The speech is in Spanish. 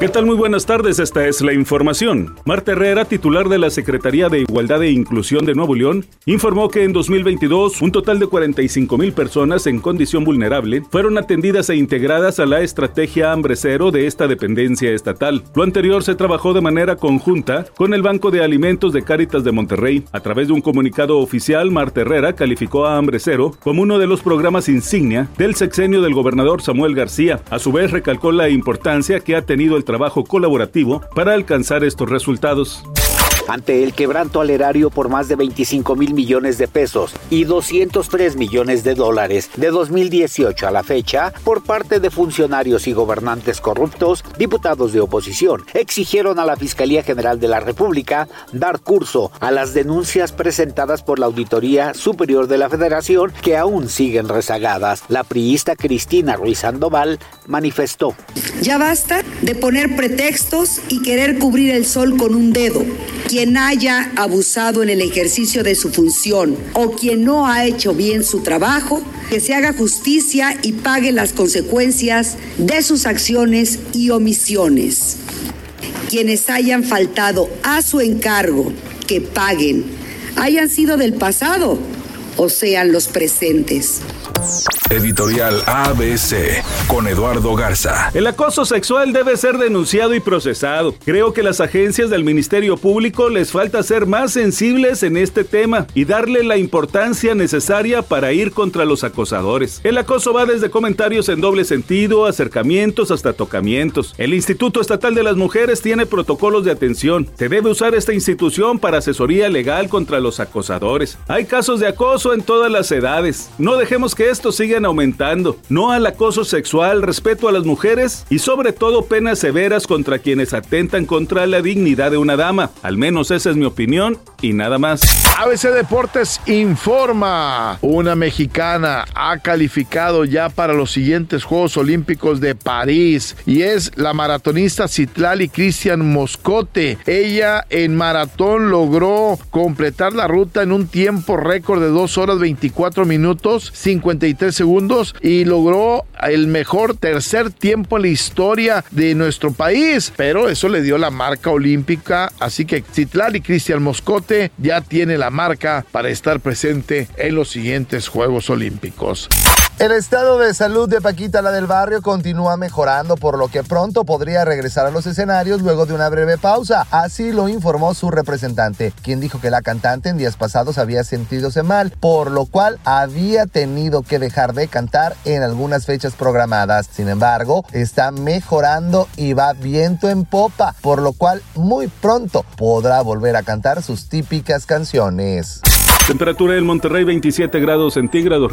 ¿Qué tal? Muy buenas tardes, esta es la información. Marta Herrera, titular de la Secretaría de Igualdad e Inclusión de Nuevo León, informó que en 2022 un total de 45 mil personas en condición vulnerable fueron atendidas e integradas a la estrategia Hambre Cero de esta dependencia estatal. Lo anterior se trabajó de manera conjunta con el Banco de Alimentos de Cáritas de Monterrey. A través de un comunicado oficial, Marta Herrera calificó a Hambre Cero como uno de los programas insignia del sexenio del gobernador Samuel García. A su vez, recalcó la importancia que ha tenido el trabajo colaborativo para alcanzar estos resultados ante el quebranto al erario por más de 25 mil millones de pesos y 203 millones de dólares de 2018 a la fecha por parte de funcionarios y gobernantes corruptos, diputados de oposición exigieron a la Fiscalía General de la República dar curso a las denuncias presentadas por la Auditoría Superior de la Federación que aún siguen rezagadas. La priista Cristina Ruiz Sandoval manifestó. Ya basta de poner pretextos y querer cubrir el sol con un dedo quien haya abusado en el ejercicio de su función o quien no ha hecho bien su trabajo, que se haga justicia y pague las consecuencias de sus acciones y omisiones. Quienes hayan faltado a su encargo, que paguen, hayan sido del pasado o sean los presentes. Editorial ABC con Eduardo Garza. El acoso sexual debe ser denunciado y procesado. Creo que las agencias del Ministerio Público les falta ser más sensibles en este tema y darle la importancia necesaria para ir contra los acosadores. El acoso va desde comentarios en doble sentido, acercamientos hasta tocamientos. El Instituto Estatal de las Mujeres tiene protocolos de atención. Se debe usar esta institución para asesoría legal contra los acosadores. Hay casos de acoso en todas las edades. No dejemos que esto siga aumentando. No al acoso sexual, respeto a las mujeres y sobre todo penas severas contra quienes atentan contra la dignidad de una dama. Al menos esa es mi opinión y nada más. ABC Deportes informa. Una mexicana ha calificado ya para los siguientes Juegos Olímpicos de París y es la maratonista Citlali Cristian Moscote. Ella en maratón logró completar la ruta en un tiempo récord de 2 horas 24 minutos 53 segundos y logró el mejor tercer tiempo en la historia de nuestro país. Pero eso le dio la marca olímpica. Así que Citlali Cristian Moscote ya tiene la marca para estar presente en los siguientes Juegos Olímpicos. El estado de salud de Paquita la del barrio continúa mejorando, por lo que pronto podría regresar a los escenarios luego de una breve pausa. Así lo informó su representante, quien dijo que la cantante en días pasados había sentidose mal, por lo cual había tenido que dejar de cantar en algunas fechas programadas. Sin embargo, está mejorando y va viento en popa, por lo cual muy pronto podrá volver a cantar sus típicas canciones. Temperatura en Monterrey 27 grados centígrados.